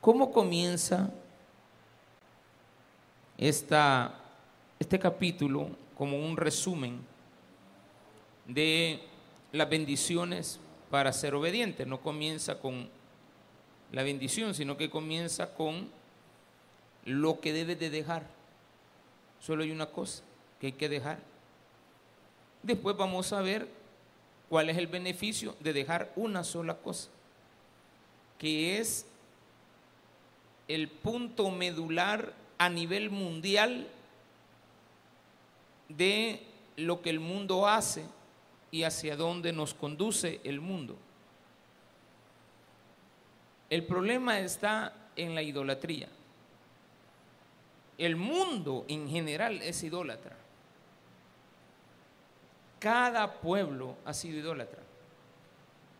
¿Cómo comienza esta, este capítulo como un resumen de las bendiciones para ser obediente? No comienza con la bendición, sino que comienza con lo que debes de dejar. Solo hay una cosa que hay que dejar. Después vamos a ver cuál es el beneficio de dejar una sola cosa, que es el punto medular a nivel mundial de lo que el mundo hace y hacia dónde nos conduce el mundo. El problema está en la idolatría. El mundo en general es idólatra. Cada pueblo ha sido idólatra.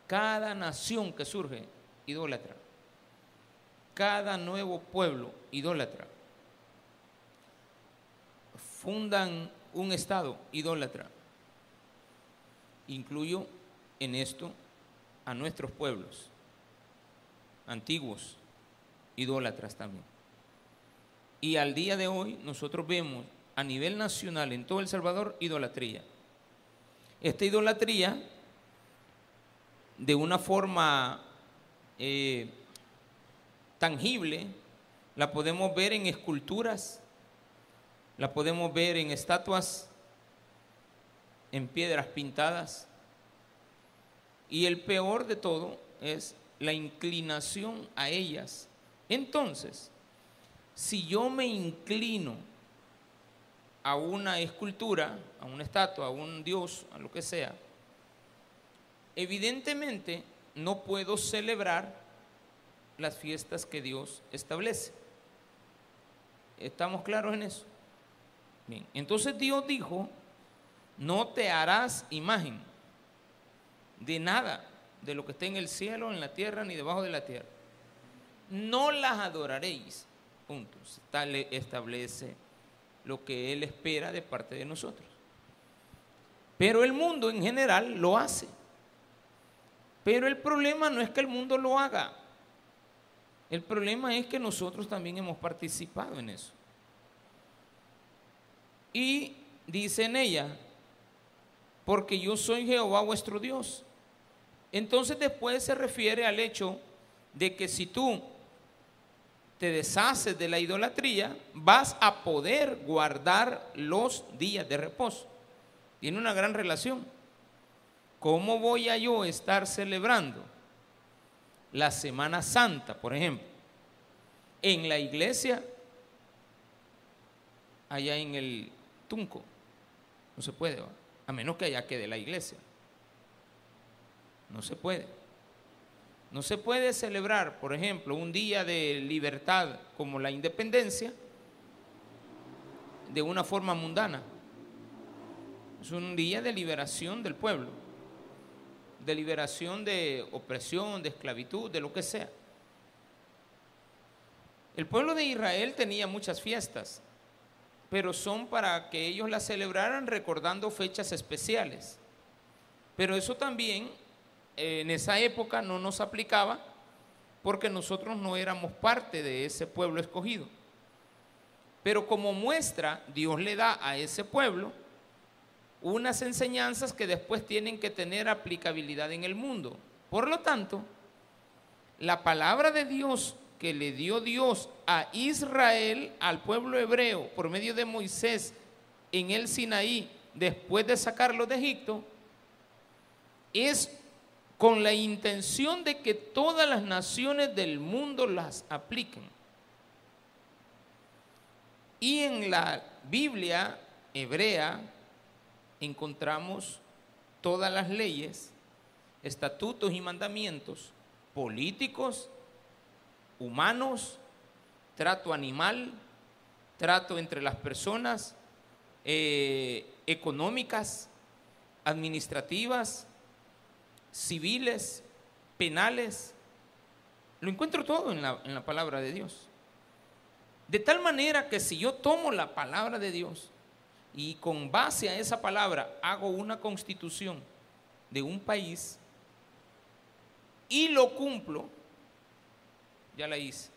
Cada nación que surge, idólatra. Cada nuevo pueblo, idólatra. Fundan un estado, idólatra. Incluyo en esto a nuestros pueblos antiguos, idólatras también. Y al día de hoy nosotros vemos a nivel nacional en todo El Salvador idolatría. Esta idolatría, de una forma eh, tangible, la podemos ver en esculturas, la podemos ver en estatuas, en piedras pintadas. Y el peor de todo es la inclinación a ellas. Entonces, si yo me inclino a una escultura, a una estatua, a un dios, a lo que sea, evidentemente no puedo celebrar las fiestas que Dios establece. ¿Estamos claros en eso? Bien, entonces Dios dijo, no te harás imagen de nada de lo que esté en el cielo, en la tierra, ni debajo de la tierra. No las adoraréis. Puntos. Tal establece lo que Él espera de parte de nosotros. Pero el mundo en general lo hace. Pero el problema no es que el mundo lo haga. El problema es que nosotros también hemos participado en eso. Y dice en ella, porque yo soy Jehová vuestro Dios, entonces después se refiere al hecho de que si tú te deshaces de la idolatría, vas a poder guardar los días de reposo. Tiene una gran relación. ¿Cómo voy a yo estar celebrando la Semana Santa, por ejemplo, en la iglesia allá en el Tunco? No se puede, a menos que allá quede la iglesia. No se puede. No se puede celebrar, por ejemplo, un día de libertad como la independencia de una forma mundana. Es un día de liberación del pueblo, de liberación de opresión, de esclavitud, de lo que sea. El pueblo de Israel tenía muchas fiestas, pero son para que ellos las celebraran recordando fechas especiales. Pero eso también en esa época no nos aplicaba porque nosotros no éramos parte de ese pueblo escogido. Pero como muestra, Dios le da a ese pueblo unas enseñanzas que después tienen que tener aplicabilidad en el mundo. Por lo tanto, la palabra de Dios que le dio Dios a Israel, al pueblo hebreo, por medio de Moisés en el Sinaí, después de sacarlo de Egipto, es con la intención de que todas las naciones del mundo las apliquen. Y en la Biblia hebrea encontramos todas las leyes, estatutos y mandamientos políticos, humanos, trato animal, trato entre las personas, eh, económicas, administrativas, civiles, penales. Lo encuentro todo en la, en la palabra de Dios. De tal manera que si yo tomo la palabra de Dios y con base a esa palabra hago una constitución de un país y lo cumplo, ya la hice.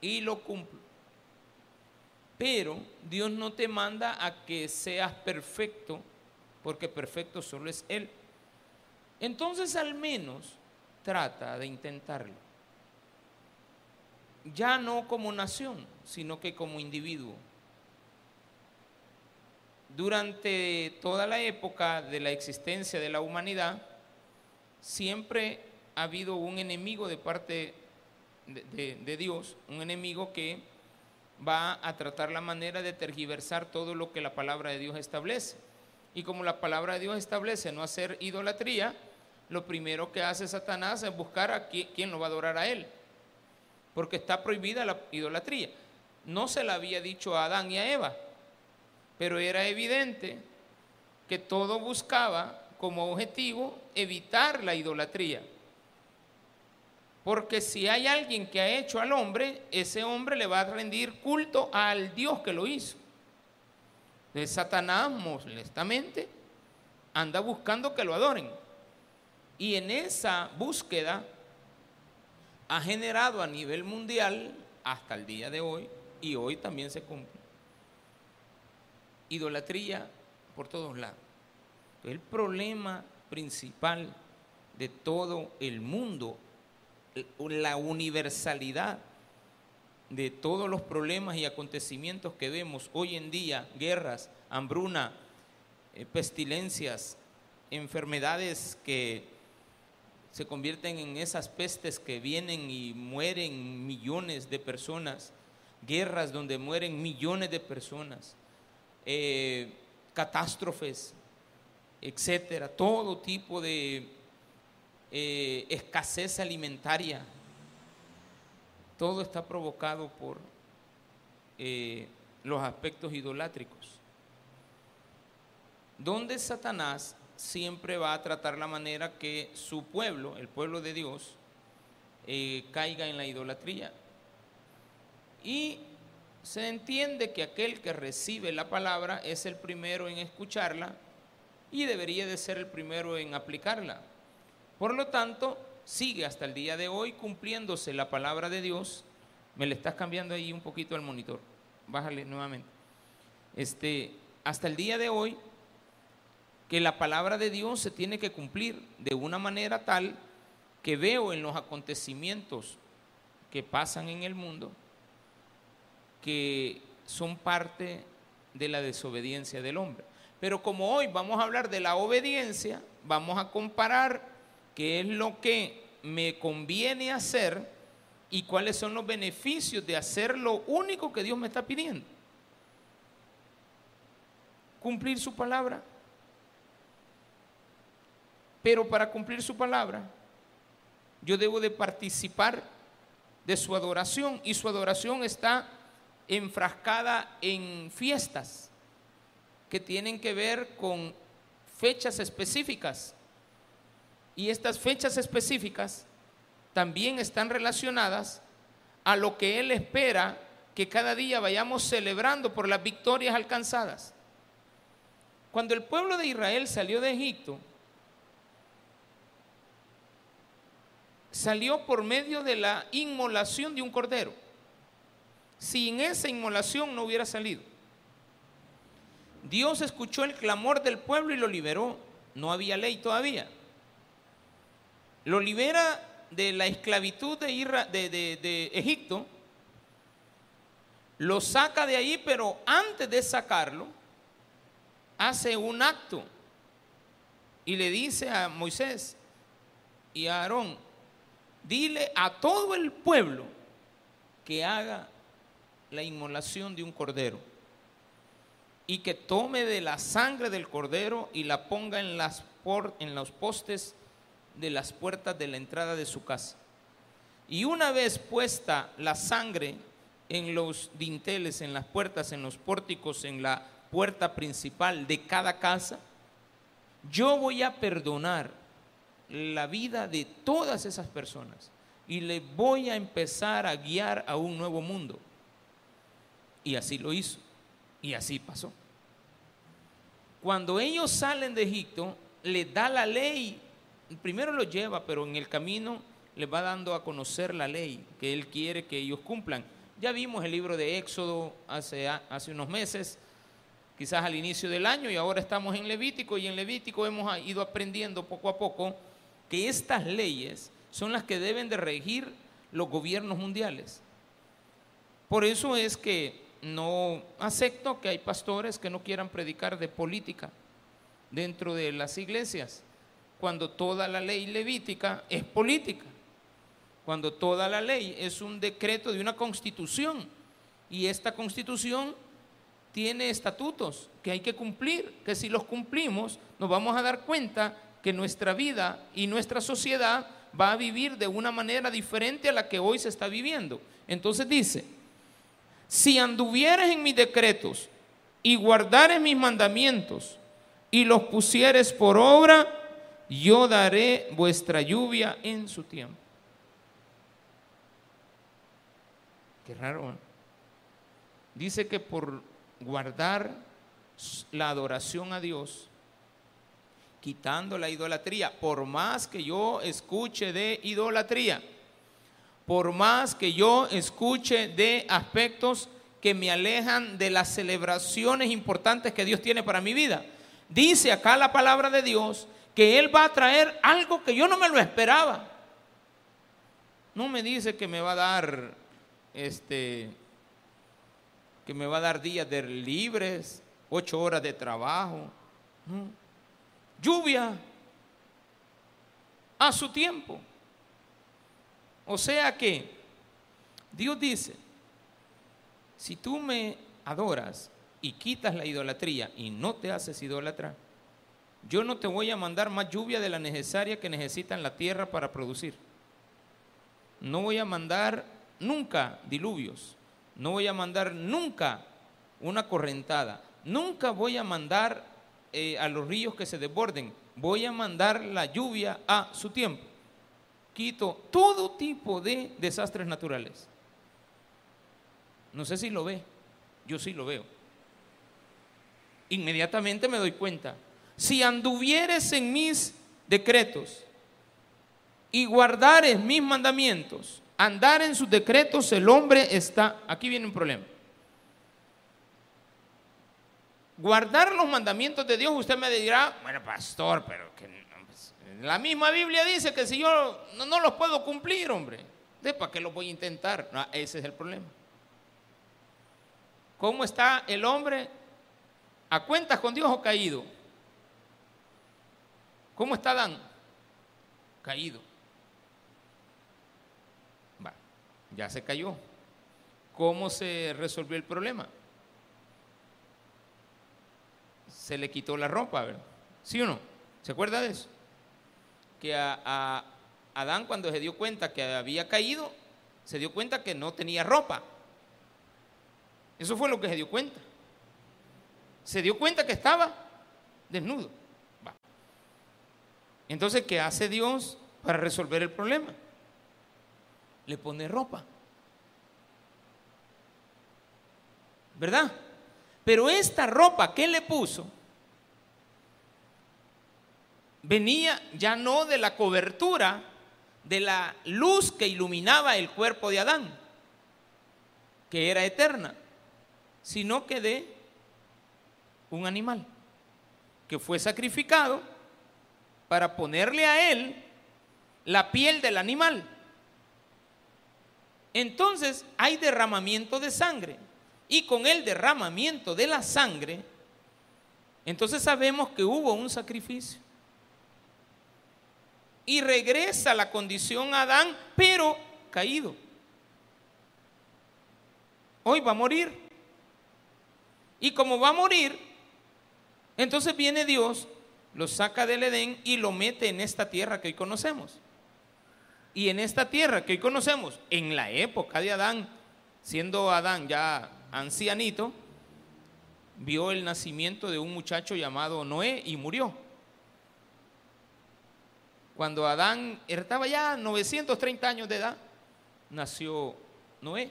y lo cumplo. Pero Dios no te manda a que seas perfecto, porque perfecto solo es Él. Entonces al menos trata de intentarlo. Ya no como nación, sino que como individuo. Durante toda la época de la existencia de la humanidad, siempre ha habido un enemigo de parte de, Dios, un enemigo que va a tratar la manera de tergiversar todo lo que la palabra de Dios establece. Y como la palabra de Dios establece no hacer idolatría, lo primero que hace Satanás es buscar a quién, lo va a adorar a él. Porque está prohibida la idolatría. No se la había dicho a Adán y a Eva, pero era evidente que todo buscaba como objetivo evitar la idolatría. Porque si hay alguien que ha hecho al hombre, ese hombre le va a rendir culto al Dios que lo hizo. De Satanás, molestamente, anda buscando que lo adoren. Y en esa búsqueda ha generado a nivel mundial, hasta el día de hoy, y hoy también se cumple, idolatría por todos lados. El problema principal de todo el mundo la universalidad de todos los problemas y acontecimientos que vemos hoy en día, guerras, hambruna, eh, pestilencias, enfermedades que se convierten en esas pestes que vienen y mueren millones de personas, guerras donde mueren millones de personas, eh, catástrofes, etcétera, todo tipo de eh, escasez alimentaria. Todo está provocado por eh, los aspectos idolátricos. Donde Satanás siempre va a tratar la manera que su pueblo, el pueblo de Dios, caiga en la idolatría. Y se entiende que aquel que recibe la palabra es el primero en escucharla y debería de ser el primero en aplicarla. Por lo tanto, sigue hasta el día de hoy cumpliéndose la palabra de Dios. Me le estás cambiando ahí un poquito el monitor. Bájale nuevamente. Este, hasta el día de hoy, que la palabra de Dios se tiene que cumplir de una manera tal que veo en los acontecimientos que pasan en el mundo que son parte de la desobediencia del hombre. Pero como hoy vamos a hablar de la obediencia, vamos a comparar qué es lo que me conviene hacer y cuáles son los beneficios de hacer lo único que Dios me está pidiendo. Cumplir su palabra. Pero para cumplir su palabra, yo debo de participar de su adoración y su adoración está enfrascada en fiestas que tienen que ver con fechas específicas y estas fechas específicas también están relacionadas a lo que Él espera que cada día vayamos celebrando por las victorias alcanzadas. Cuando el pueblo de Israel salió de Egipto, salió por medio de la inmolación de un cordero. Sin esa inmolación no hubiera salido. Dios escuchó el clamor del pueblo y lo liberó. No había ley todavía lo libera de la esclavitud de, de, Egipto, lo saca de ahí, pero antes de sacarlo, hace un acto y le dice a Moisés y a Aarón, dile a todo el pueblo que haga la inmolación de un cordero y que tome de la sangre del cordero y la ponga en, los postes de las puertas de la entrada de su casa. Y una vez puesta la sangre en los dinteles, en las puertas, en los pórticos, en la puerta principal de cada casa, yo voy a perdonar la vida de todas esas personas y le voy a empezar a guiar a un nuevo mundo. Y así lo hizo. Y así pasó. Cuando ellos salen de Egipto, le da la ley primero lo lleva, pero en el camino les va dando a conocer la ley que Él quiere que ellos cumplan. Ya vimos el libro de Éxodo hace, hace unos meses, quizás al inicio del año, y ahora estamos en Levítico, y en Levítico hemos ido aprendiendo poco a poco que estas leyes son las que deben de regir los gobiernos mundiales. Por eso es que no acepto que hay pastores que no quieran predicar de política dentro de las iglesias, cuando toda la ley levítica es política, cuando toda la ley es un decreto de una constitución y esta constitución tiene estatutos que hay que cumplir, que si los cumplimos nos vamos a dar cuenta que nuestra vida y nuestra sociedad va a vivir de una manera diferente a la que hoy se está viviendo. Entonces dice, si anduvieres en mis decretos y guardares mis mandamientos y los pusieres por obra, yo daré vuestra lluvia en su tiempo. Qué raro. Dice que por guardar la adoración a Dios, quitando la idolatría, por más que yo escuche de idolatría, por más que yo escuche de aspectos que me alejan de las celebraciones importantes que Dios tiene para mi vida. Dice acá la palabra de Dios que Él va a traer algo que yo no me lo esperaba. No me dice que me va a dar este que me va a dar días de libres, ocho horas de trabajo lluvia a su tiempo. O sea que Dios dice, si tú me adoras y quitas la idolatría y no te haces idólatra, yo no te voy a mandar más lluvia de la necesaria que necesita la tierra para producir. No voy a mandar nunca diluvios. No voy a mandar nunca una correntada. Nunca voy a mandar eh, a los ríos que se desborden. Voy a mandar la lluvia a su tiempo. Quito todo tipo de desastres naturales. No sé si lo ve, yo sí lo veo. Inmediatamente me doy cuenta. Si anduvieres en mis decretos y guardares mis mandamientos, andar en sus decretos, el hombre está, aquí viene un problema guardar los mandamientos de Dios, usted me dirá, bueno, pastor, pero que la misma Biblia dice que si yo no, los puedo cumplir, hombre, ¿de para qué los voy a intentar? No, ese es el problema. ¿Cómo está el hombre? ¿A cuentas con Dios o caído? ¿Cómo está Adán? Caído. Va, ya se cayó. ¿Cómo se resolvió el problema? se le quitó la ropa, ¿verdad? ¿Sí o no? ¿Se acuerda de eso? Que a, Adán cuando se dio cuenta que había caído, se dio cuenta que no tenía ropa. Eso fue lo que se dio cuenta. Se dio cuenta que estaba desnudo. Entonces, ¿qué hace Dios para resolver el problema? Le pone ropa. ¿Verdad? Pero esta ropa que le puso venía ya no de la cobertura de la luz que iluminaba el cuerpo de Adán, que era eterna, sino que de un animal que fue sacrificado para ponerle a él la piel del animal. Entonces hay derramamiento de sangre y con el derramamiento de la sangre, entonces sabemos que hubo un sacrificio. Y regresa la condición a Adán, pero caído. Hoy va a morir. Y como va a morir, entonces viene Dios, lo saca del Edén y lo mete en esta tierra que hoy conocemos. Y en esta tierra que hoy conocemos, en la época de Adán, siendo Adán ya ancianito, vio el nacimiento de un muchacho llamado Noé y murió. Cuando Adán estaba ya 930 años de edad, nació Noé.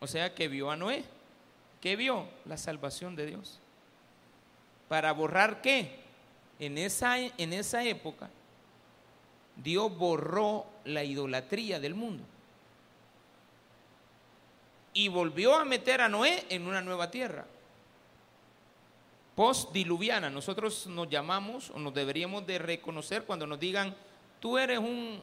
O sea que vio a Noé. ¿Qué vio? La salvación de Dios. ¿Para borrar qué? En esa, en esa época, Dios borró la idolatría del mundo. y volvió a meter a Noé en una nueva tierra. Post-diluviana, nosotros nos llamamos o nos deberíamos de reconocer cuando nos digan, tú eres un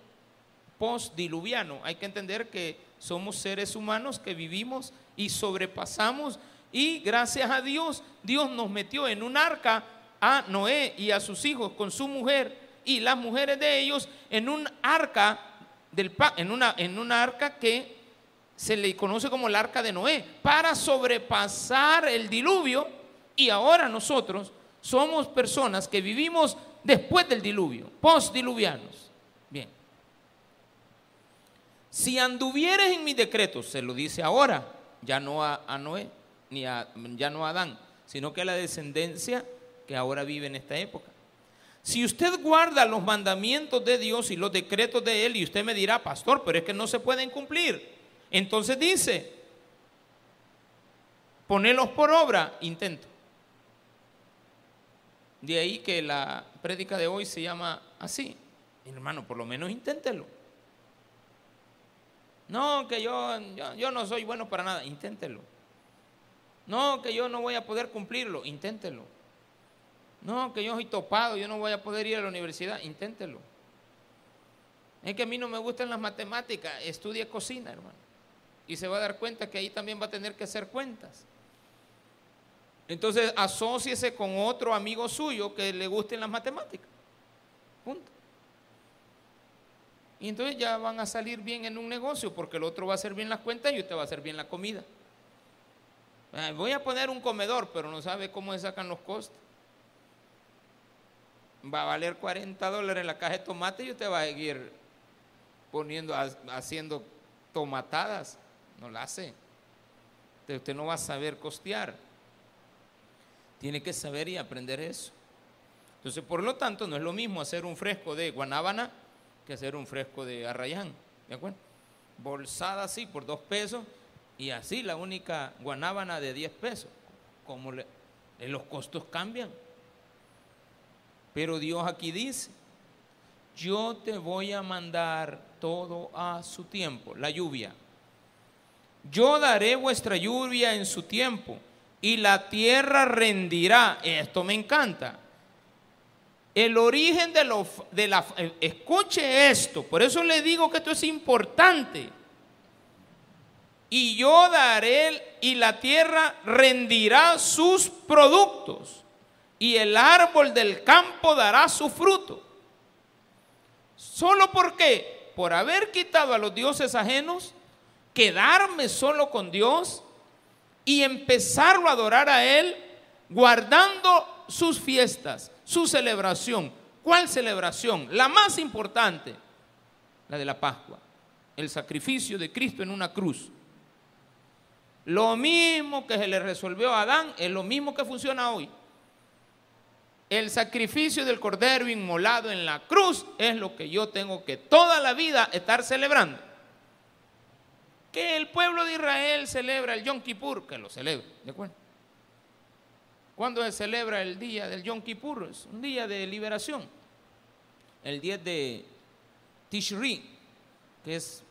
post-diluviano. Hay que entender que somos seres humanos que vivimos y sobrepasamos y gracias a Dios, Dios nos metió en un arca a Noé y a sus hijos con su mujer y las mujeres de ellos en un arca del en una en una arca que se le conoce como el arca de Noé para sobrepasar el diluvio y ahora nosotros somos personas que vivimos después del diluvio, postdiluvianos. Bien. Si anduvieres en mis decretos, se lo dice ahora, ya no a, Noé, ni a, ya no a Adán, sino que a la descendencia que ahora vive en esta época. Si usted guarda los mandamientos de Dios y los decretos de Él, y usted me dirá, pastor, pero es que no se pueden cumplir. Entonces dice, ponelos por obra, intento. De ahí que la prédica de hoy se llama así. hermano, por lo menos inténtelo. No, que yo, yo, yo no soy bueno para nada, inténtelo. No, que yo no voy a poder cumplirlo, inténtelo. No, que yo soy topado, yo no voy a poder ir a la universidad, inténtelo. Es que a mí no me gustan las matemáticas, estudie cocina, hermano. Y se va a dar cuenta que ahí también va a tener que hacer cuentas. Entonces, asóciese con otro amigo suyo que le gusten las matemáticas. Punto. Y entonces ya van a salir bien en un negocio porque el otro va a hacer bien las cuentas y usted va a hacer bien la comida. Voy a poner un comedor, pero no sabe cómo se sacan los costos. Va a valer 40 dólares la caja de tomate y usted va a seguir poniendo, haciendo tomatadas. No la hace. Usted no va a saber costear. Tiene que saber y aprender eso. Entonces, por lo tanto, no es lo mismo hacer un fresco de guanábana que hacer un fresco de arrayán. ¿De acuerdo? Bolsada así por dos pesos y así la única guanábana de 10 pesos. Como le, los costos cambian. Pero Dios aquí dice, yo te voy a mandar todo a su tiempo, la lluvia. Yo daré vuestra lluvia en su tiempo y la tierra rendirá. Esto me encanta. El origen de, lo, de la... Escuche esto, por eso le digo que esto es importante y yo daré y la tierra rendirá sus productos y el árbol del campo dará su fruto. ¿Solo por qué? Por haber quitado a los dioses ajenos, quedarme solo con Dios y empezarlo a adorar a Él, guardando sus fiestas, su celebración. ¿Cuál celebración? La más importante, la de la Pascua, el sacrificio de Cristo en una cruz. Lo mismo que se le resolvió a Adán es lo mismo que funciona hoy. El sacrificio del cordero inmolado en la cruz es lo que yo tengo que toda la vida estar celebrando. Que el pueblo de Israel celebra el Yom Kippur, que lo celebre, ¿de acuerdo? ¿Cuándo se celebra el día del Yom Kippur? Es un día de liberación. El 10 de Tishri, que es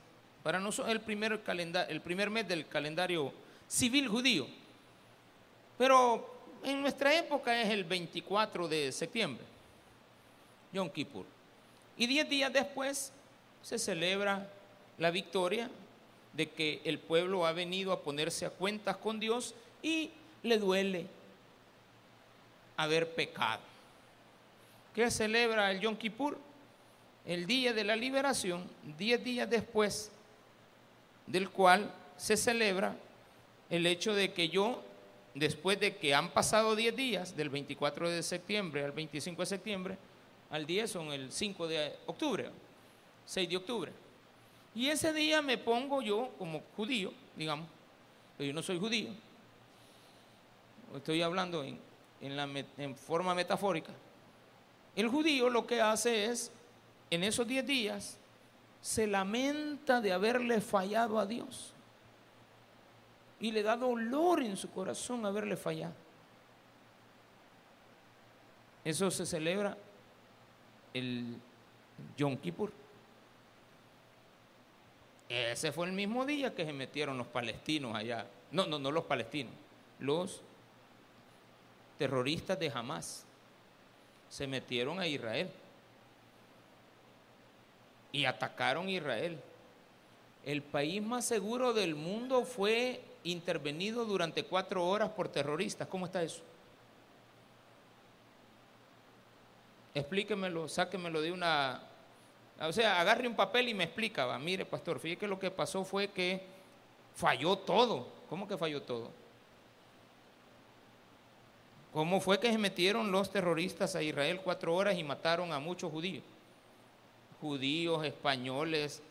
para nosotros el primer, el primer mes del calendario civil judío. Pero en nuestra época es el 24 de septiembre, Yom Kippur. Y diez días después se celebra la victoria de que el pueblo ha venido a ponerse a cuentas con Dios y le duele haber pecado. ¿Qué celebra el Yom Kippur? El día de la liberación, diez días después del cual se celebra el hecho de que yo, después de que han pasado 10 días, del 24 de septiembre al 25 de septiembre, al 10 son el 5 de octubre, 6 de octubre. Y ese día me pongo yo como judío, digamos, pero yo no soy judío, estoy hablando en, en forma metafórica. El judío lo que hace es, en esos 10 días, se lamenta de haberle fallado a Dios y le da dolor en su corazón haberle fallado. Eso se celebra el Yom Kippur. Ese fue el mismo día que se metieron los palestinos allá. No, no, no los palestinos, los terroristas de Hamas se metieron a Israel y atacaron Israel. El país más seguro del mundo fue intervenido durante cuatro horas por terroristas. ¿Cómo está eso? Explíquemelo, sáquemelo de una... O sea, agarre un papel y me explica, va. Mire, pastor, fíjate que lo que pasó fue que falló todo. ¿Cómo que falló todo? ¿Cómo fue que se metieron los terroristas a Israel cuatro horas y mataron a muchos judíos? Judíos, españoles,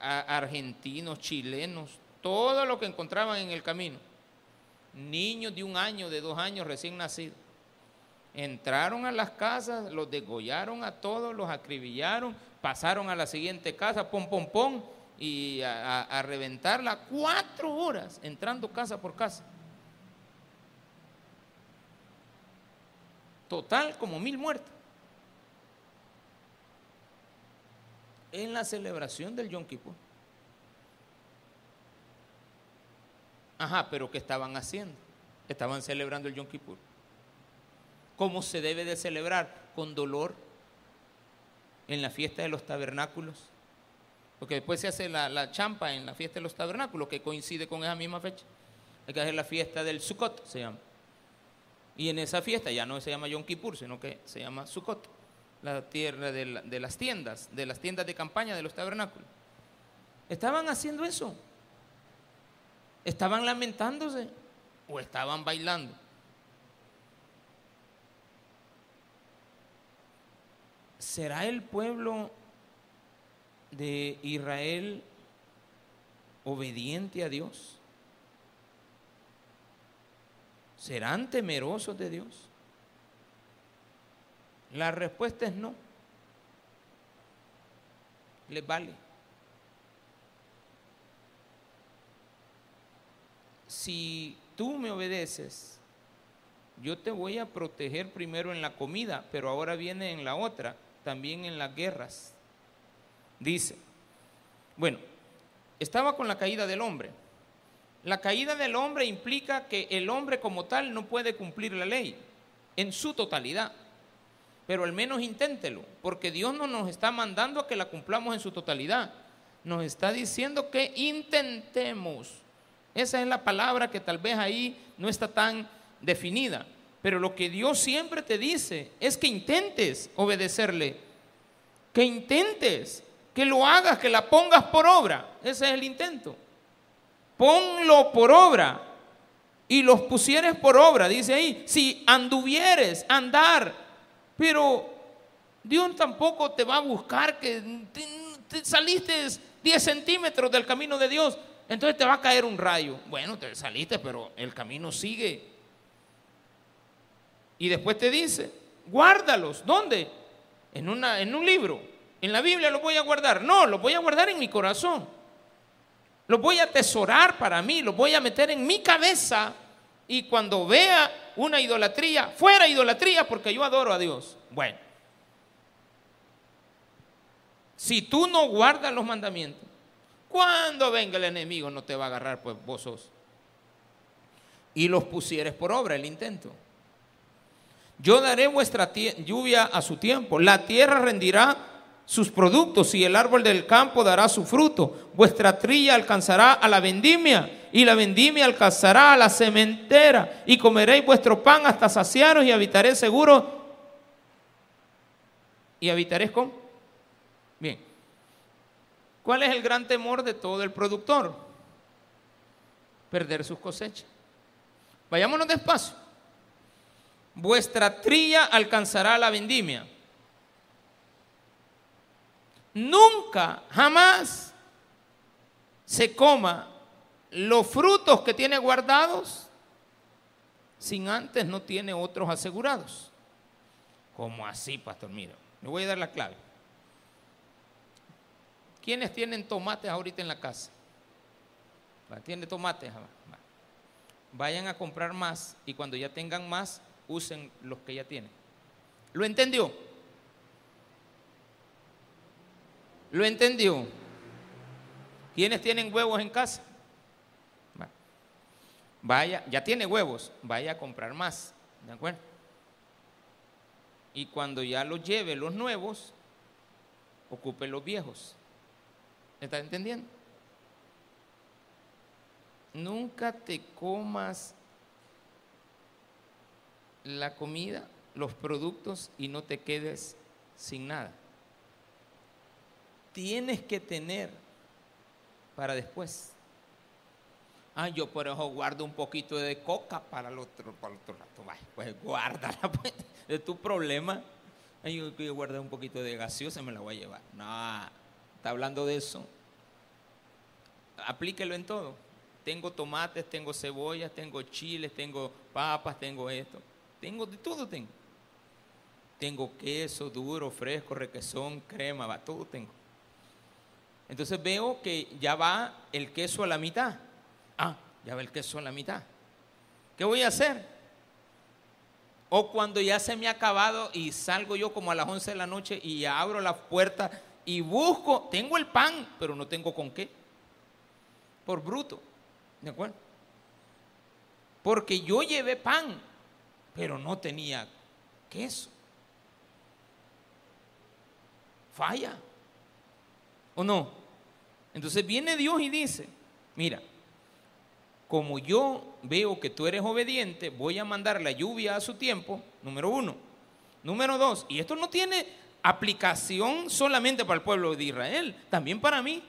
argentinos, chilenos, todo lo que encontraban en el camino. Niños de un año, de dos años recién nacidos. Entraron a las casas, los degollaron a todos, los acribillaron, pasaron a la siguiente casa, pom, pom, pom, y a, a reventarla cuatro horas, entrando casa por casa. Total, como mil muertos. En la celebración del Yom Kippur. Ajá, pero ¿qué estaban haciendo? Estaban celebrando el Yom Kippur. ¿Cómo se debe de celebrar? Con dolor. En la fiesta de los tabernáculos. Porque después se hace la, champa en la fiesta de los tabernáculos, que coincide con esa misma fecha. Hay que hacer la fiesta del Sukkot, se llama. Y en esa fiesta ya no se llama Yom Kippur, sino que se llama Sukkot, la tierra de las tiendas, de las tiendas de campaña de los tabernáculos. Estaban haciendo eso. ¿Estaban lamentándose o estaban bailando? ¿Será el pueblo de Israel obediente a Dios? ¿Serán temerosos de Dios? La respuesta es no. Les vale. Si tú me obedeces, yo te voy a proteger primero en la comida, pero ahora viene en la otra, también en las guerras. Dice, bueno, estaba con la caída del hombre. La caída del hombre implica que el hombre como tal no puede cumplir la ley en su totalidad. Pero al menos inténtelo, porque Dios no nos está mandando a que la cumplamos en su totalidad. Nos está diciendo que intentemos. Esa es la palabra que tal vez ahí no está tan definida. Pero lo que Dios siempre te dice es que intentes obedecerle. Que intentes, que lo hagas, que la pongas por obra. Ese es el intento ponlo por obra y los pusieres por obra, dice ahí, si anduvieres, andar, pero Dios tampoco te va a buscar que te, saliste 10 centímetros del camino de Dios, entonces te va a caer un rayo. Bueno, te saliste, pero el camino sigue. Y después te dice, guárdalos, ¿dónde? En, una, en un libro. En la Biblia lo voy a guardar. No, lo voy a guardar en mi corazón. Los voy a atesorar para mí, los voy a meter en mi cabeza y cuando vea una idolatría, fuera idolatría porque yo adoro a Dios. Bueno, si tú no guardas los mandamientos, cuando venga el enemigo no te va a agarrar, pues vos. Y los pusieres por obra el intento. Yo daré vuestra lluvia a su tiempo, la tierra rendirá sus productos y el árbol del campo dará su fruto. Vuestra trilla alcanzará a la vendimia y la vendimia alcanzará a la cementera y comeréis vuestro pan hasta saciaros y habitaréis seguro. ¿Y habitaréis con? Bien. ¿Cuál es el gran temor de todo el productor? Perder sus cosechas. Vayámonos despacio. Vuestra trilla alcanzará la vendimia nunca, jamás se coma los frutos que tiene guardados sin antes no tiene otros asegurados. ¿Cómo así, pastor? Mira, le voy a dar la clave. ¿Quiénes tienen tomates ahorita en la casa? ¿Tiene tomates? Vayan a comprar más y cuando ya tengan más, usen los que ya tienen. ¿Lo entendió? ¿Lo entendió? ¿Quiénes tienen huevos en casa? Vaya, ya tiene huevos, vaya a comprar más, ¿de acuerdo? Y cuando ya los lleve los nuevos, ocupe los viejos. ¿Me está entendiendo? Nunca te comas la comida, los productos y no te quedes sin nada. Tienes que tener para después. Ah, yo por eso guardo un poquito de coca para el otro, para el otro rato. pues guárdala, pues, de tu problema. Yo, yo guardar un poquito de gaseosa, me la voy a llevar. No, está hablando de eso. Aplíquelo en todo. Tengo tomates, tengo cebollas, tengo chiles, tengo papas, tengo esto. Tengo de todo tengo. Tengo queso duro, fresco, requesón, crema, va, todo tengo. Entonces veo que ya va el queso a la mitad. Ah, ya va el queso a la mitad. ¿Qué voy a hacer? O cuando ya se me ha acabado y salgo yo como a las 11 de la noche y abro la puerta y busco, tengo el pan, pero no tengo con qué. Por bruto. ¿De acuerdo? Porque yo llevé pan, pero no tenía queso. Falla. ¿O no? Entonces viene Dios y dice, mira, como yo veo que tú eres obediente, voy a mandar la lluvia a su tiempo, número uno. Número dos, y esto no tiene aplicación solamente para el pueblo de Israel, también para mí.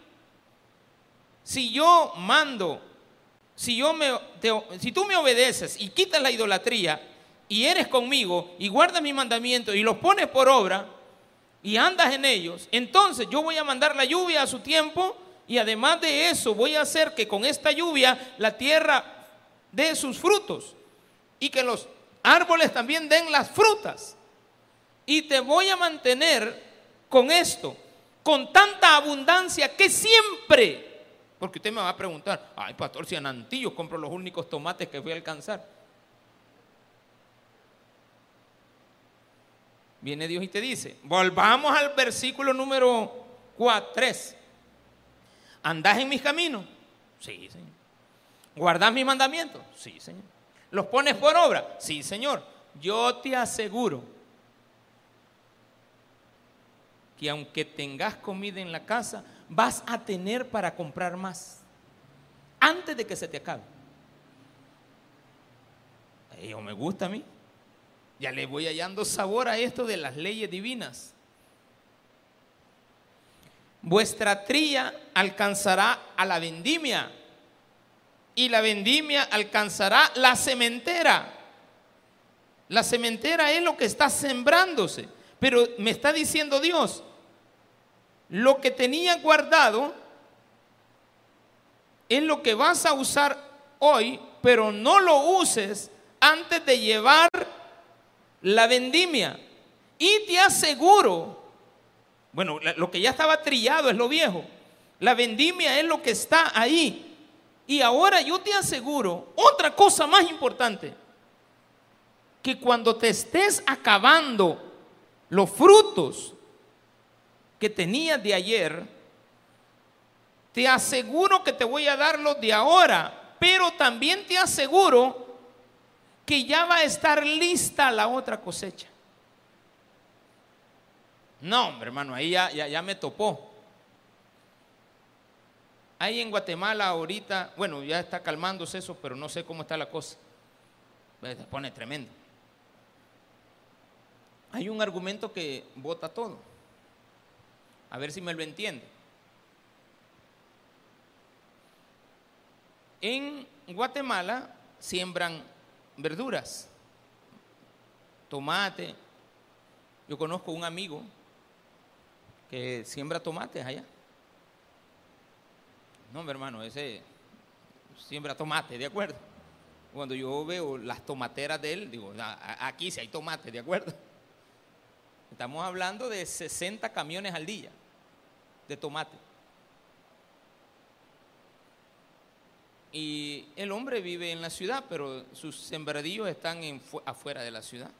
Si yo mando, si, yo me, si tú me obedeces y quitas la idolatría y eres conmigo y guardas mi mandamiento y los pones por obra y andas en ellos, entonces yo voy a mandar la lluvia a su tiempo y además de eso voy a hacer que con esta lluvia la tierra dé sus frutos y que los árboles también den las frutas. Y te voy a mantener con esto, con tanta abundancia que siempre, porque usted me va a preguntar, ay pastor, si en Antillo compro los únicos tomates que voy a alcanzar. Viene Dios y te dice, volvamos al versículo número 4, 3. ¿Andás en mis caminos? Sí, Señor. ¿Guardás mis mandamientos? Sí, Señor. ¿Los pones por obra? Sí, Señor. Yo te aseguro que aunque tengas comida en la casa, vas a tener para comprar más antes de que se te acabe. Eso me gusta a mí. Ya le voy hallando sabor a esto de las leyes divinas. Vuestra tría alcanzará a la vendimia y la vendimia alcanzará la cementera. La cementera es lo que está sembrándose. Pero me está diciendo Dios, lo que tenía guardado es lo que vas a usar hoy, pero no lo uses antes de llevar la vendimia. Y te aseguro bueno, lo que ya estaba trillado es lo viejo. La vendimia es lo que está ahí. Y ahora yo te aseguro otra cosa más importante. Que cuando te estés acabando los frutos que tenías de ayer, te aseguro que te voy a dar los de ahora. Pero también te aseguro que ya va a estar lista la otra cosecha. No, hermano, ahí ya, ya, me topó. Ahí en Guatemala ahorita, bueno, ya está calmándose eso, pero no sé cómo está la cosa. Se pone tremendo. Hay un argumento que vota todo. A ver si me lo entiende. En Guatemala siembran verduras, tomate. Yo conozco un amigo que siembra tomates allá. No, mi hermano, ese siembra tomates, ¿de acuerdo? Cuando yo veo las tomateras de él, digo, aquí sí hay tomates, ¿de acuerdo? Estamos hablando de 60 camiones al día de tomate. Y el hombre vive en la ciudad, pero sus sembradillos están afuera de la ciudad.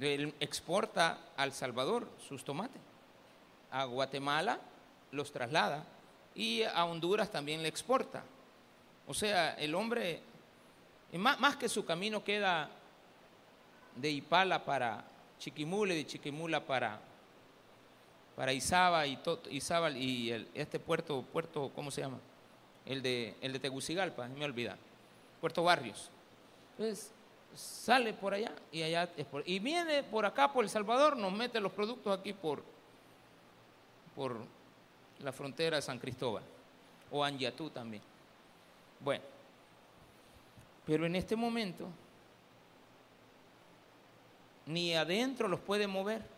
Él exporta al Salvador sus tomates, a Guatemala los traslada y a Honduras también le exporta. O sea, el hombre, más que su camino queda de Ipala para Chiquimula y de Chiquimula para, para Izaba y, y el, este puerto, puerto, ¿cómo se llama? El de, el de Tegucigalpa, me olvida. Puerto Barrios. Entonces, sale por allá y allá y viene por acá por El Salvador, nos mete los productos aquí por, por la frontera de San Cristóbal o Angiatú también. Bueno, pero en este momento ni adentro los puede mover.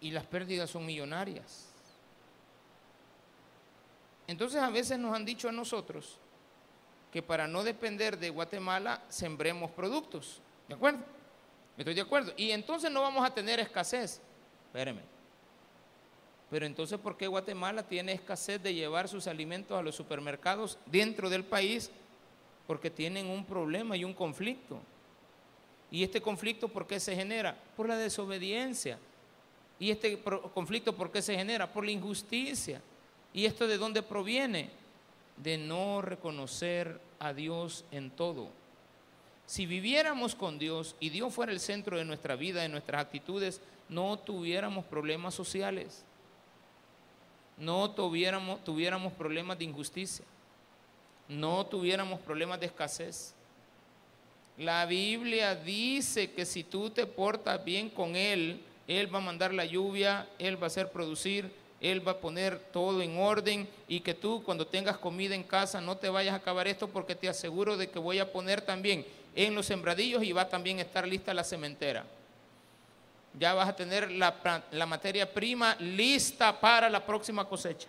Y las pérdidas son millonarias. Entonces a veces nos han dicho a nosotros que para no depender de Guatemala sembremos productos. ¿De acuerdo? Estoy de acuerdo. Y entonces no vamos a tener escasez. Espéreme. Pero entonces, ¿por qué Guatemala tiene escasez de llevar sus alimentos a los supermercados dentro del país? Porque tienen un problema y un conflicto. ¿Y este conflicto por qué se genera? Por la desobediencia. ¿Y este conflicto por qué se genera? Por la injusticia. ¿Y esto de dónde proviene? De no reconocer a Dios en todo. Si viviéramos con Dios y Dios fuera el centro de nuestra vida, de nuestras actitudes, no tuviéramos problemas sociales, no tuviéramos, tuviéramos problemas de injusticia, no tuviéramos problemas de escasez. La Biblia dice que si tú te portas bien con Él, Él va a mandar la lluvia, Él va a hacer producir, él va a poner todo en orden y que tú cuando tengas comida en casa no te vayas a acabar esto porque te aseguro de que voy a poner también en los sembradillos y va también a estar lista la cementera. Ya vas a tener la, la materia prima lista para la próxima cosecha.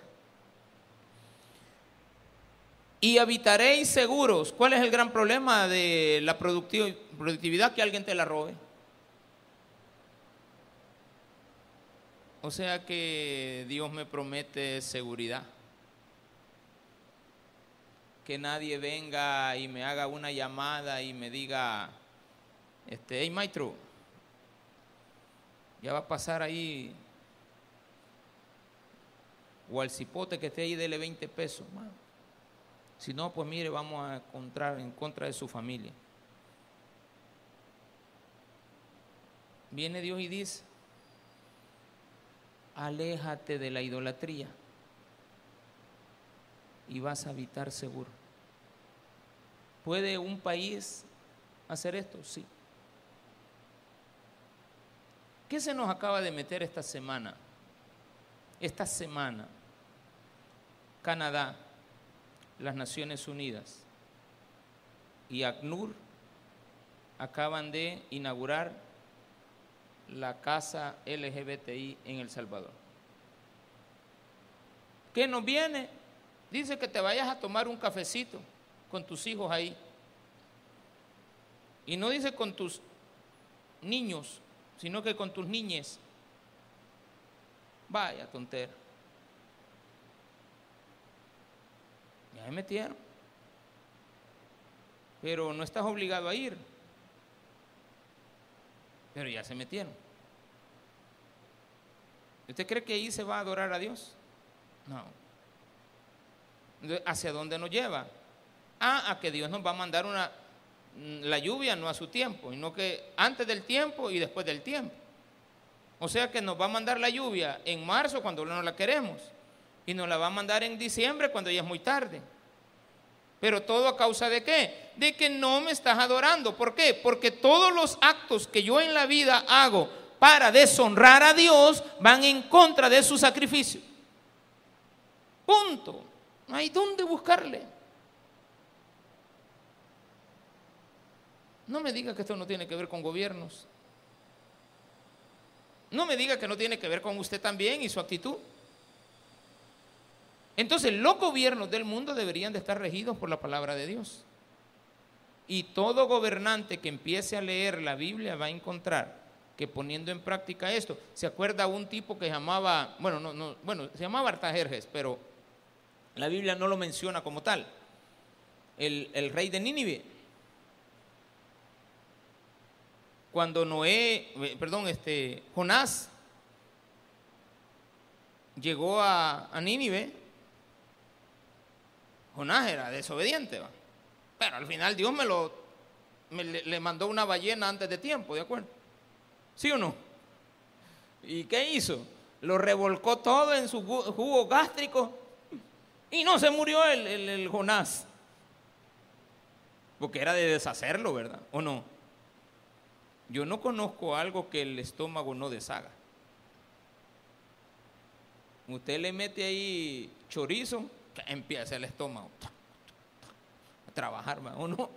Y habitaréis seguros. ¿Cuál es el gran problema de la productividad? Que alguien te la robe. O sea que Dios me promete seguridad. Que nadie venga y me haga una llamada y me diga, este, hey maestro, ya va a pasar ahí, o al cipote que esté ahí, dele 20 pesos. Si no, pues mire, vamos a encontrar en contra de su familia. Viene Dios y dice, aléjate de la idolatría y vas a habitar seguro. ¿Puede un país hacer esto? Sí. ¿Qué se nos acaba de meter esta semana? Esta semana, Canadá, las Naciones Unidas y ACNUR acaban de inaugurar la casa LGBTI en El Salvador. ¿Qué nos viene? Dice que te vayas a tomar un cafecito con tus hijos ahí. Y no dice con tus niños, sino que con tus niñes. Vaya tontera. Ya me metieron. Pero no estás obligado a ir pero ya se metieron. ¿Usted cree que ahí se va a adorar a Dios? No. ¿Hacia dónde nos lleva? Ah, a que Dios nos va a mandar una, la lluvia no a su tiempo, sino que antes del tiempo y después del tiempo. O sea que nos va a mandar la lluvia en marzo cuando no la queremos y nos la va a mandar en diciembre cuando ya es muy tarde. Pero todo a causa de qué? De que no me estás adorando. ¿Por qué? Porque todos los actos que yo en la vida hago para deshonrar a Dios van en contra de su sacrificio. Punto. No hay dónde buscarle. No me diga que esto no tiene que ver con gobiernos. No me diga que no tiene que ver con usted también y su actitud. Entonces los gobiernos del mundo deberían de estar regidos por la palabra de Dios. Y todo gobernante que empiece a leer la Biblia va a encontrar que poniendo en práctica esto, se acuerda un tipo que llamaba, bueno, no, no, bueno, se llamaba Artajerjes, pero la Biblia no lo menciona como tal. El, rey de Nínive. cuando Noé, eh, perdón, este, Jonás llegó a, a Nínive, Jonás era desobediente, ¿va? Pero al final Dios me lo le, mandó una ballena antes de tiempo, ¿de acuerdo? ¿Sí o no? ¿Y qué hizo? Lo revolcó todo en su jugo gástrico y no se murió el, el- Jonás. Porque era de deshacerlo, ¿verdad? ¿O no? Yo no conozco algo que el estómago no deshaga. Usted le mete ahí chorizo, empieza el estómago trabajar. ¿o no?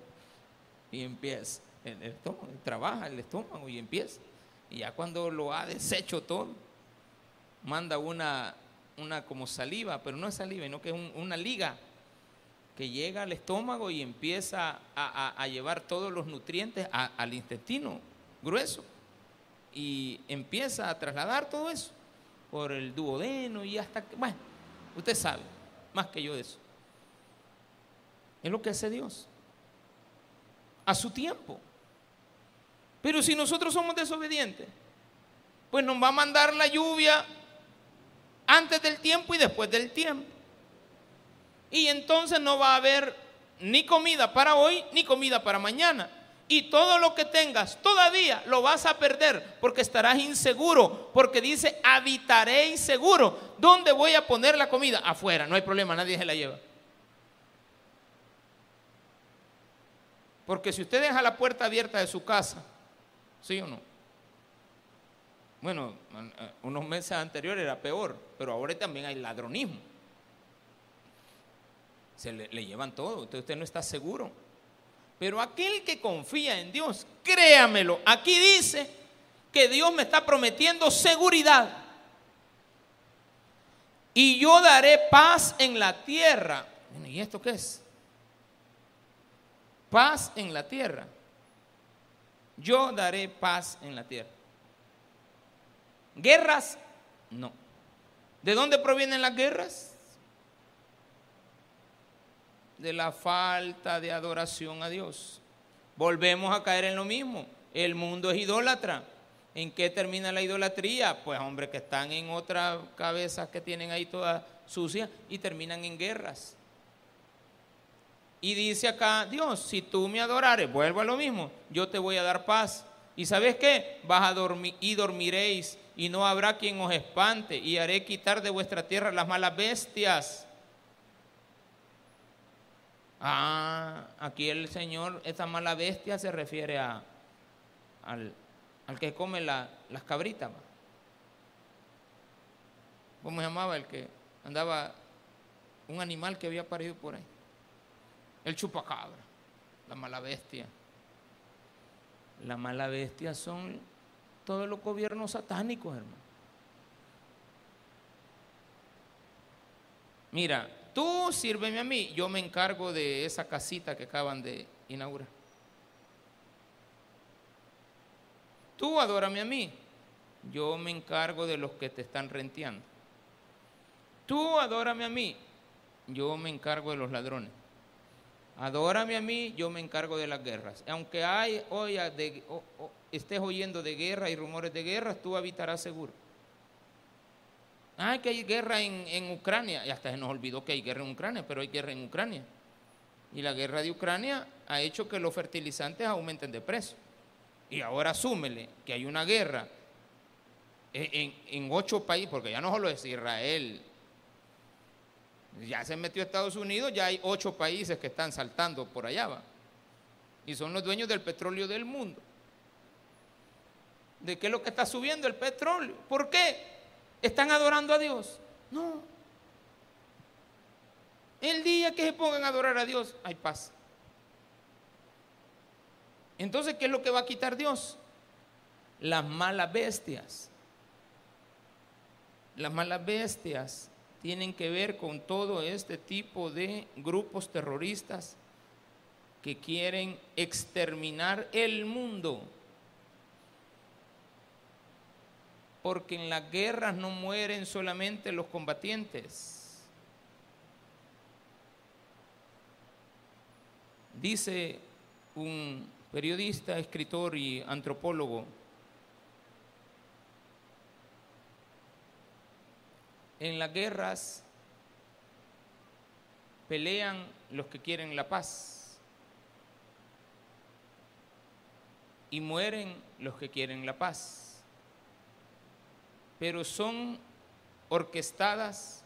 Y empieza el estómago, trabaja el estómago y empieza. Y ya cuando lo ha deshecho todo, manda una, una como saliva, pero no es saliva, sino que es un- una liga que llega al estómago y empieza a, llevar todos los nutrientes al intestino grueso. Y empieza a trasladar todo eso por el duodeno y hasta que, bueno, usted sabe más que yo de eso. Es lo que hace Dios. A su tiempo. Pero si nosotros somos desobedientes, pues nos va a mandar la lluvia antes del tiempo y después del tiempo. Y entonces no va a haber ni comida para hoy ni comida para mañana. Y todo lo que tengas todavía lo vas a perder porque estarás inseguro. Porque dice, habitaré inseguro. ¿Dónde voy a poner la comida? Afuera, no hay problema, nadie se la lleva. Porque si usted deja la puerta abierta de su casa, ¿sí o no? Bueno, eh, unos meses anteriores era peor, pero ahora también hay ladronismo. Se le, le llevan todo, usted, usted no está seguro. Pero aquel que confía en Dios, créamelo, aquí dice que Dios me está prometiendo seguridad. Y yo daré paz en la tierra. ¿Y esto qué es? Paz en la tierra. Yo daré paz en la tierra. Guerras, no. ¿De dónde provienen las guerras? De la falta de adoración a Dios. Volvemos a caer en lo mismo. El mundo es idólatra. ¿En qué termina la idolatría? Pues hombre, que están en otras cabezas que tienen ahí todas sucias y terminan en guerras. Y dice acá, Dios, si tú me adorares, vuelvo a lo mismo, yo te voy a dar paz. ¿Y sabes qué? Vas a dormir y dormiréis y no habrá quien os espante y haré quitar de vuestra tierra las malas bestias. Ah, aquí el Señor, esa mala bestia se refiere a, al, al que come la- las cabritas. ¿Cómo se llamaba el que andaba, un animal que había parido por ahí? El chupacabra, la mala bestia. La mala bestia son todos los gobiernos satánicos, hermano. Mira, tú sírveme a mí, yo me encargo de esa casita que acaban de inaugurar. Tú adórame a mí, yo me encargo de los que te están renteando. Tú adórame a mí, yo me encargo de los ladrones. Adórame a mí, yo me encargo de las guerras. Aunque hay, o- estés oyendo de guerra y rumores de guerras, tú habitarás seguro. Ay, que hay guerra en, en Ucrania. Y hasta se nos olvidó que hay guerra en Ucrania, pero hay guerra en Ucrania. Y la guerra de Ucrania ha hecho que los fertilizantes aumenten de precio. Y ahora asúmele que hay una guerra en- en ocho países, porque ya no solo es Israel, ya se metió Estados Unidos, ya hay ocho países que están saltando por allá. Y son los dueños del petróleo del mundo. ¿De qué es lo que está subiendo el petróleo? ¿Por qué? ¿Están adorando a Dios? No. El día que se pongan a adorar a Dios, hay paz. Entonces, ¿qué es lo que va a quitar Dios? Las malas bestias. Las malas bestias tienen que ver con todo este tipo de grupos terroristas que quieren exterminar el mundo. Porque en las guerras no mueren solamente los combatientes. Dice un periodista, escritor y antropólogo. En las guerras pelean los que quieren la paz y mueren los que quieren la paz, pero son orquestadas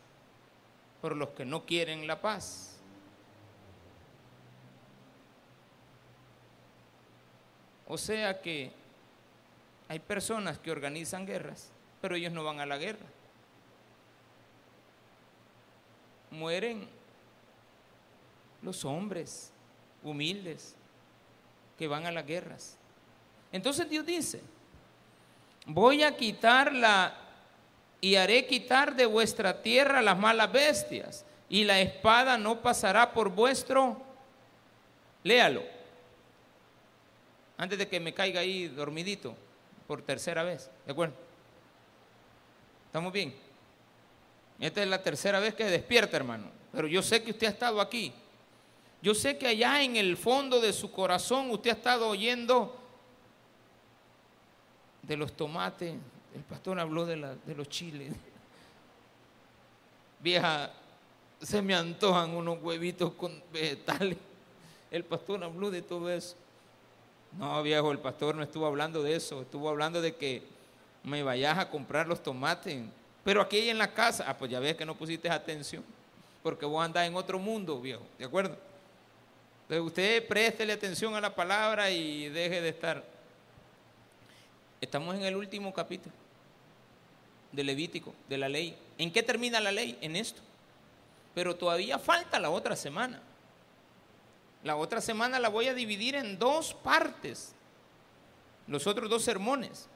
por los que no quieren la paz. O sea que hay personas que organizan guerras, pero ellos no van a la guerra. Mueren los hombres humildes que van a las guerras. Entonces Dios dice, voy a quitarla y haré quitar de vuestra tierra las malas bestias y la espada no pasará por vuestro, léalo, antes de que me caiga ahí dormidito por tercera vez, ¿de acuerdo? ¿Estamos bien? Esta es la tercera vez que despierta, hermano, pero yo sé que usted ha estado aquí yo sé que allá en el fondo de su corazón usted ha estado oyendo de los tomates. El pastor habló de, los chiles. Vieja, se me antojan unos huevitos con vegetales. El pastor habló de todo eso. No, viejo, el pastor no estuvo hablando de eso. Estuvo hablando de que me vayas a comprar los tomates. Pero aquí en la casa, ah, pues ya ves que no pusiste atención. Porque vos andás en otro mundo, viejo. ¿De acuerdo? Entonces usted préstele atención a la palabra y deje de estar. Estamos en el último capítulo de Levítico, de la ley. ¿En qué termina la ley? En esto. Pero todavía falta la otra semana. La otra semana la voy a dividir en dos partes. Los otros dos sermones.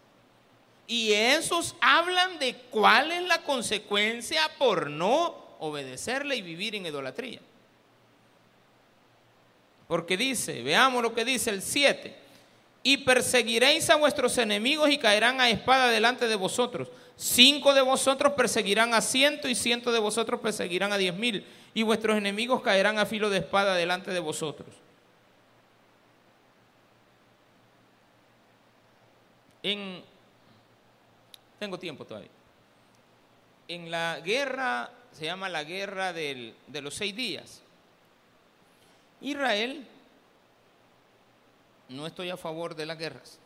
Y esos hablan de cuál es la consecuencia por no obedecerle y vivir en idolatría. Porque dice, veamos lo que dice el 7. Y perseguiréis a vuestros enemigos y caerán a espada delante de vosotros. Cinco de vosotros perseguirán a ciento y ciento de vosotros perseguirán a diez mil. Y vuestros enemigos caerán a filo de espada delante de vosotros. En, tengo tiempo todavía. En la guerra, se llama la guerra de los seis días. Israel, no estoy a favor de las guerras,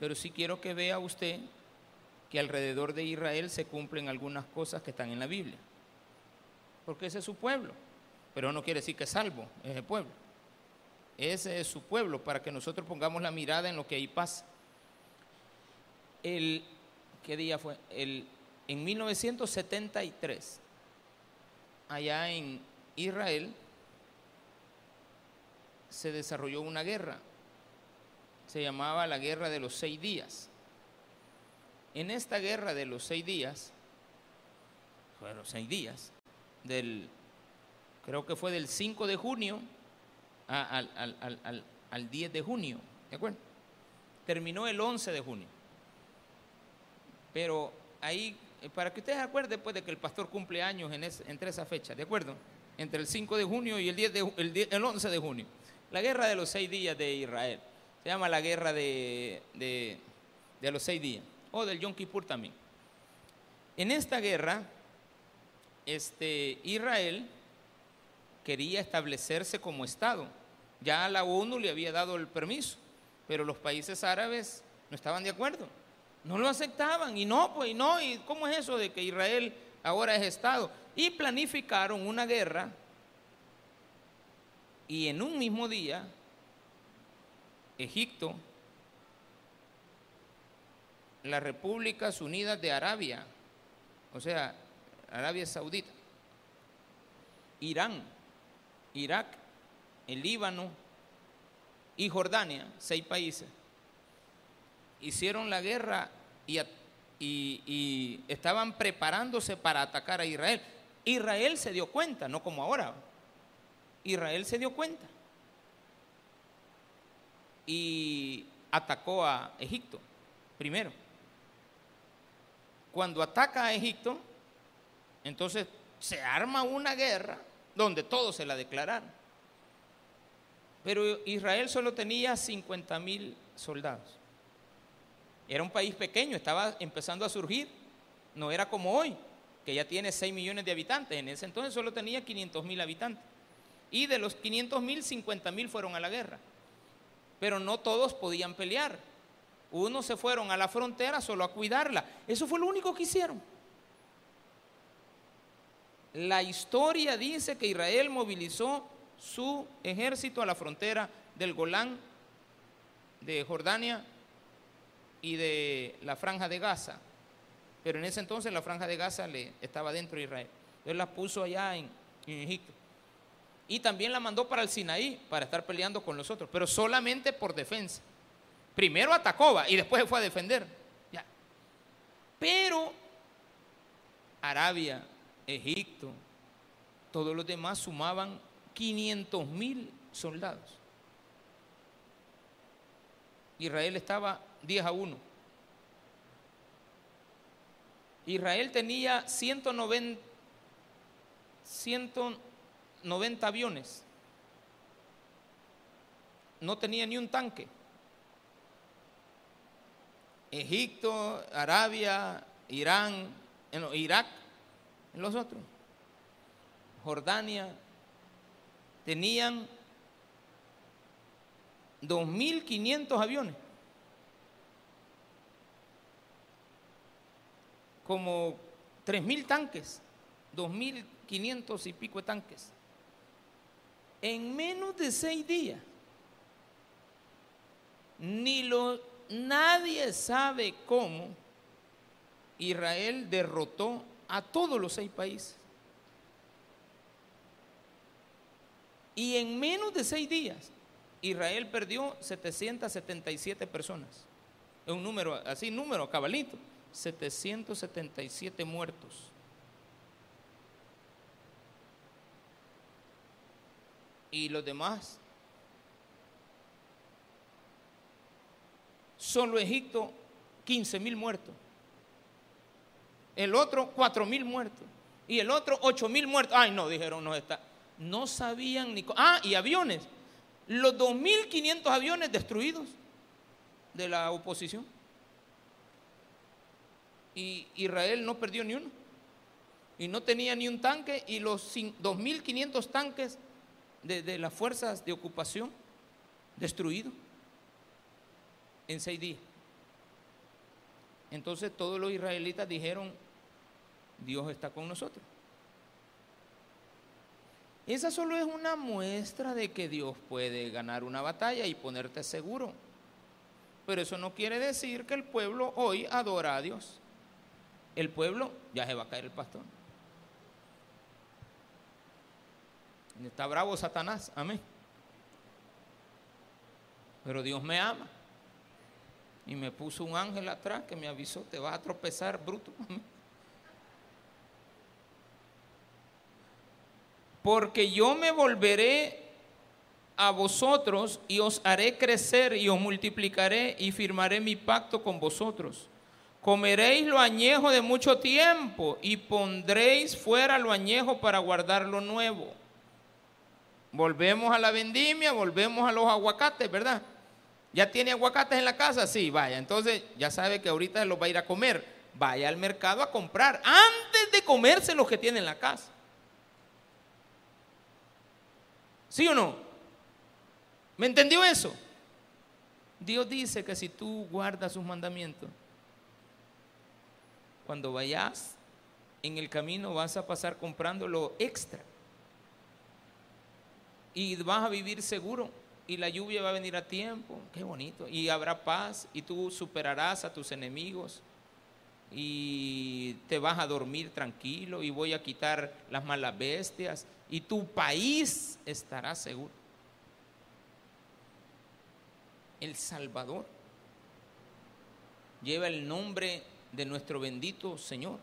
pero sí quiero que vea usted que alrededor de Israel se cumplen algunas cosas que están en la Biblia, porque ese es su pueblo, pero no quiere decir que es salvo, es pueblo. Ese es su pueblo, para que nosotros pongamos la mirada en lo que ahí pasa. El, ¿Qué día fue? El, en 1973, allá en Israel, se desarrolló una guerra. Se llamaba la guerra de los seis días. En esta guerra de los seis días, fueron seis días, del, creo que fue del 5 de junio al, al, 10 de junio, ¿de acuerdo? Terminó el 11 de junio. Pero ahí, eh, para que ustedes acuerden pues, de que el pastor cumple años en entre esa fecha, ¿de acuerdo? Entre el 5 de junio y el, 10 de, el, el 11 de junio. La guerra de los seis días de Israel. Se llama la guerra de, los seis días. O del Yom Kippur también. En esta guerra, este, Israel quería establecerse como Estado. Ya la ONU le había dado el permiso, pero los países árabes no estaban de acuerdo. No lo aceptaban. Y no, pues, no. ¿Y cómo es eso de que Israel ahora es Estado? Y planificaron una guerra y en un mismo día, Egipto, las Repúblicas Unidas de Arabia, o sea, Arabia Saudita, Irán, Irak, el Líbano y Jordania, seis países, hicieron la guerra y, estaban preparándose para atacar a Israel. Israel se dio cuenta, no como ahora. Israel se dio cuenta y atacó a Egipto primero. Cuando ataca a Egipto, entonces se arma una guerra donde todos se la declararon. Pero Israel solo tenía 50 mil soldados. Era un país pequeño, estaba empezando a surgir. No era como hoy, que ya tiene 6 millones de habitantes. En ese entonces solo tenía 500 mil habitantes. Y de los 500 mil, 50 mil fueron a la guerra. Pero no todos podían pelear. Unos se fueron a la frontera solo a cuidarla. Eso fue lo único que hicieron. La historia dice que Israel movilizó su ejército a la frontera del Golán, de Jordania y de la franja de Gaza. Pero en ese entonces la franja de Gaza le, estaba dentro de Israel. Él la puso allá en, en Egipto. Y también la mandó para el Sinaí para estar peleando con los otros, pero solamente por defensa. Primero atacó y después se fue a defender. Ya. Pero Arabia, Egipto, todos los demás sumaban 500 mil soldados. Israel estaba 10 a 1. Israel tenía 190, 190 aviones. No tenía ni un tanque. Egipto, Arabia, Irán, Irak, los otros. Jordania, tenían 2.500 aviones. Como 3.000 tanques, 2.500 y pico de tanques. En menos de seis días. Ni lo, nadie sabe cómo Israel derrotó a todos los seis países. Y en menos de seis días, Israel perdió 777 personas. Es un número, así, número cabalito. 777 muertos. Y los demás. Solo Egipto, 15 mil muertos. El otro, 4 mil muertos. Y el otro, 8 mil muertos. Ay, no, dijeron, no está no sabían ni... Ah, y aviones. Los 2.500 aviones destruidos de la oposición. Y Israel no perdió ni uno. Y no tenía ni un tanque y los 2.500 tanques de, de las fuerzas de ocupación destruidos en seis días. Entonces todos los israelitas dijeron, Dios está con nosotros. Esa solo es una muestra de que Dios puede ganar una batalla y ponerte seguro. Pero eso no quiere decir que el pueblo hoy adora a Dios. El pueblo, ya se va a caer el pastor. Está bravo Satanás, amén. Pero Dios me ama. Y me puso un ángel atrás que me avisó, te vas a tropezar, bruto. Porque yo me volveré a vosotros y os haré crecer y os multiplicaré y firmaré mi pacto con vosotros. Comeréis lo añejo de mucho tiempo y pondréis fuera lo añejo para guardar lo nuevo. Volvemos a la vendimia, volvemos a los aguacates, ¿verdad? ¿Ya tiene aguacates en la casa? Sí, vaya. Entonces ya sabe que ahorita los va a ir a comer. Vaya al mercado a comprar antes de comerse los que tiene en la casa. ¿Sí o no? ¿Me entendió eso? Dios dice que si tú guardas sus mandamientos, cuando vayas en el camino vas a pasar comprando lo extra. Y vas a vivir seguro. Y la lluvia va a venir a tiempo. Qué bonito. Y habrá paz. Y tú superarás a tus enemigos. Y te vas a dormir tranquilo. Y voy a quitar las malas bestias y tu país estará seguro. El Salvador lleva el nombre de nuestro bendito Señor.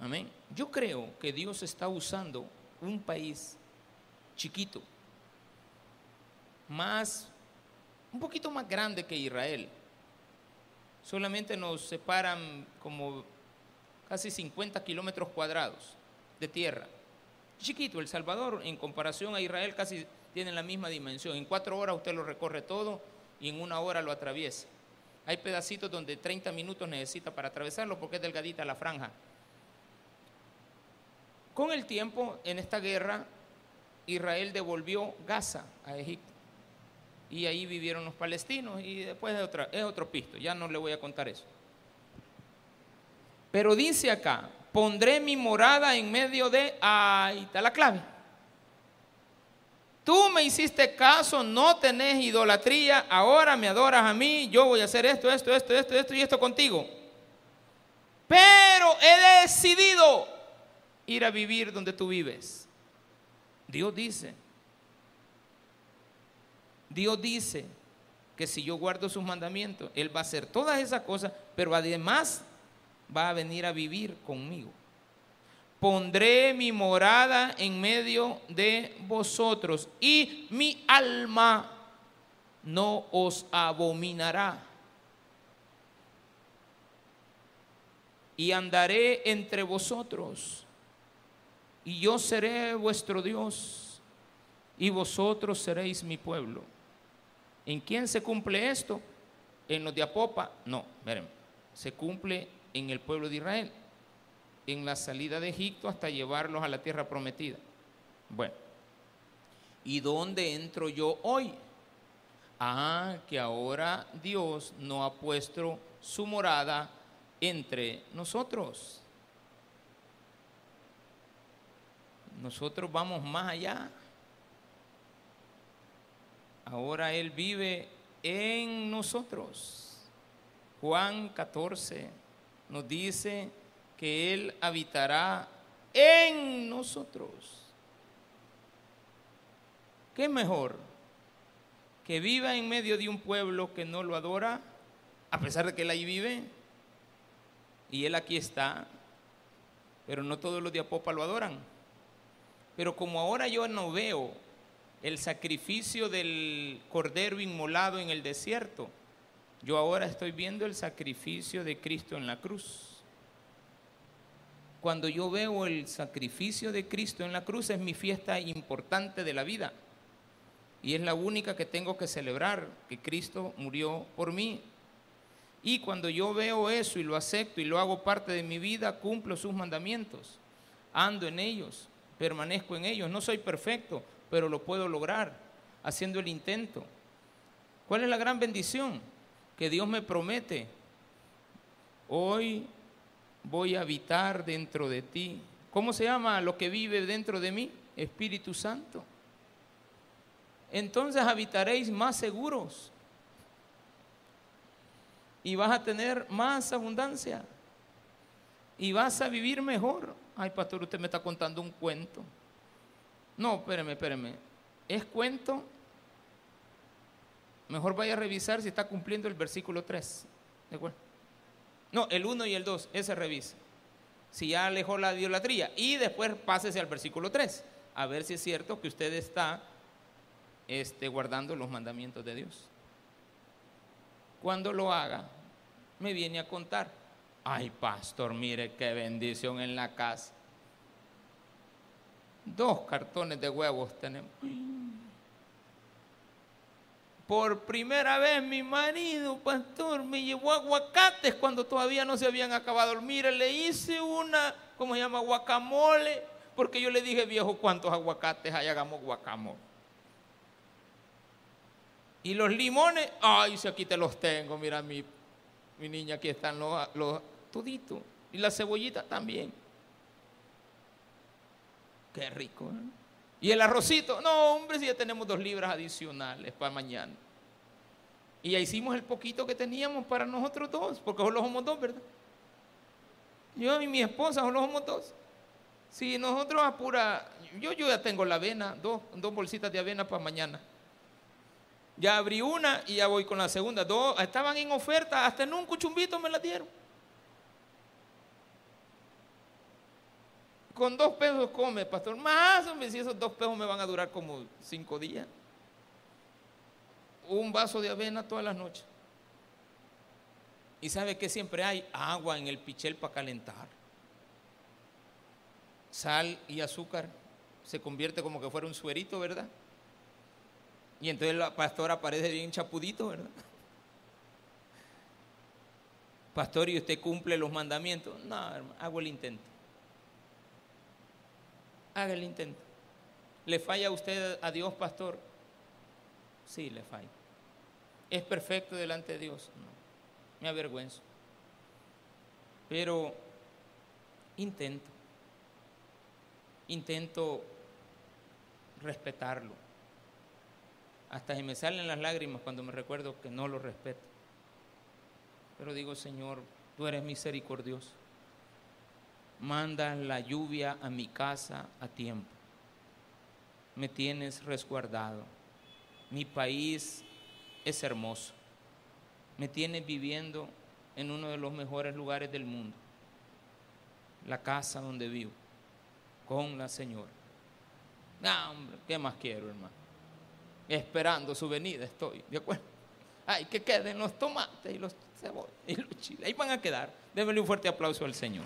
Amén. Yo creo que Dios está usando un país chiquito, más, un poquito más grande que Israel. Solamente nos separan como casi 50 kilómetros cuadrados de tierra. Chiquito, El Salvador, en comparación a Israel, casi tienen la misma dimensión. En cuatro horas usted lo recorre todo y en una hora lo atraviesa. Hay pedacitos donde 30 minutos necesita para atravesarlo porque es delgadita la franja. Con el tiempo, en esta guerra, Israel devolvió Gaza a Egipto. Y ahí vivieron los palestinos y después es, otro pisto, ya no le voy a contar eso. Pero dice acá, pondré mi morada en medio de... Ahí está la clave. Tú me hiciste caso, no tenés idolatría, ahora me adoras a mí, yo voy a hacer esto, esto, esto, esto, esto y esto contigo. Pero he decidido ir a vivir donde tú vives. Dios dice, Dios dice que si yo guardo sus mandamientos, Él va a hacer todas esas cosas, pero además va a venir a vivir conmigo. Pondré mi morada en medio de vosotros y mi alma no os abominará. Y andaré entre vosotros y yo seré vuestro Dios y vosotros seréis mi pueblo. ¿En quién se cumple esto? ¿En los de Apopa? No, miren, se cumple en el pueblo de Israel, en la salida de Egipto hasta llevarlos a la tierra prometida. Bueno, ¿y dónde entro yo hoy? Ah, que ahora Dios no ha puesto su morada entre nosotros. Nosotros vamos más allá. Ahora Él vive en nosotros. Juan 14 nos dice que Él habitará en nosotros. ¿Qué mejor? Que viva en medio de un pueblo que no lo adora, a pesar de que Él ahí vive, y Él aquí está, pero no todos los de Apopa lo adoran. Pero como ahora yo no veo el sacrificio del cordero inmolado en el desierto, yo ahora estoy viendo el sacrificio de Cristo en la cruz. Cuando yo veo el sacrificio de Cristo en la cruz es mi fiesta importante de la vida. Y es la única que tengo que celebrar, que Cristo murió por mí. Y cuando yo veo eso y lo acepto y lo hago parte de mi vida, cumplo sus mandamientos, ando en ellos permanezco en ellos. No soy perfecto, pero lo puedo lograr haciendo el intento. ¿Cuál es la gran bendición? Que Dios me promete, hoy voy a habitar dentro de ti. ¿Cómo se llama lo que vive dentro de mí? Espíritu Santo. Entonces habitaréis más seguros y vas a tener más abundancia y vas a vivir mejor. Ay, pastor, usted me está contando un cuento. No, espéreme, espéreme. ¿Es cuento? Mejor vaya a revisar si está cumpliendo el versículo 3. ¿De acuerdo? No, el 1 y el 2, ese revisa. Si ya alejó la idolatría. Y después pásese al versículo 3. A ver si es cierto que usted está este, guardando los mandamientos de Dios. Cuando lo haga, me viene a contar. Ay, pastor, mire qué bendición en la casa. Dos cartones de huevos tenemos. Por primera vez mi marido, pastor, me llevó aguacates cuando todavía no se habían acabado. Mire, le hice una, ¿cómo se llama? Guacamole. Porque yo le dije, viejo, ¿cuántos aguacates hay? Hagamos guacamole. Y los limones, ay, si aquí te los tengo, mira mi mi niña, aquí están los, los toditos. Y la cebollita también. Qué rico. ¿eh? Y el arrocito, no, hombre, si ya tenemos dos libras adicionales para mañana. Y ya hicimos el poquito que teníamos para nosotros dos, porque solo somos dos, ¿verdad? Yo y mi esposa solo somos dos. Si nosotros apura, yo, ya tengo la avena, dos, dos bolsitas de avena para mañana. Ya abrí una y ya voy con la segunda. Dos estaban en oferta, hasta en un cuchumbito me la dieron. Con dos pesos come, pastor. Más si esos dos pesos me van a durar como cinco días. Un vaso de avena todas las noches. Y sabe que siempre hay agua en el pichel para calentar. Sal y azúcar se convierte como que fuera un suerito, ¿verdad? Y entonces la pastora aparece bien chapudito, ¿verdad? Pastor, ¿y usted cumple los mandamientos? No, hermano, hago el intento. Haga el intento. ¿Le falla a usted a Dios, pastor? Sí, le falla. ¿Es perfecto delante de Dios? No. Me avergüenzo. Pero intento. Intento respetarlo. Hasta se me salen las lágrimas cuando me recuerdo que no lo respeto. Pero digo, Señor, tú eres misericordioso. Manda la lluvia a mi casa a tiempo. Me tienes resguardado. Mi país es hermoso. Me tienes viviendo en uno de los mejores lugares del mundo. La casa donde vivo. Con la Señora. Hombre, ¿qué más quiero, hermano? Esperando su venida estoy, ¿de acuerdo? Ay, que queden los tomates y los cebollas y los chiles. Ahí van a quedar. Démosle un fuerte aplauso al Señor.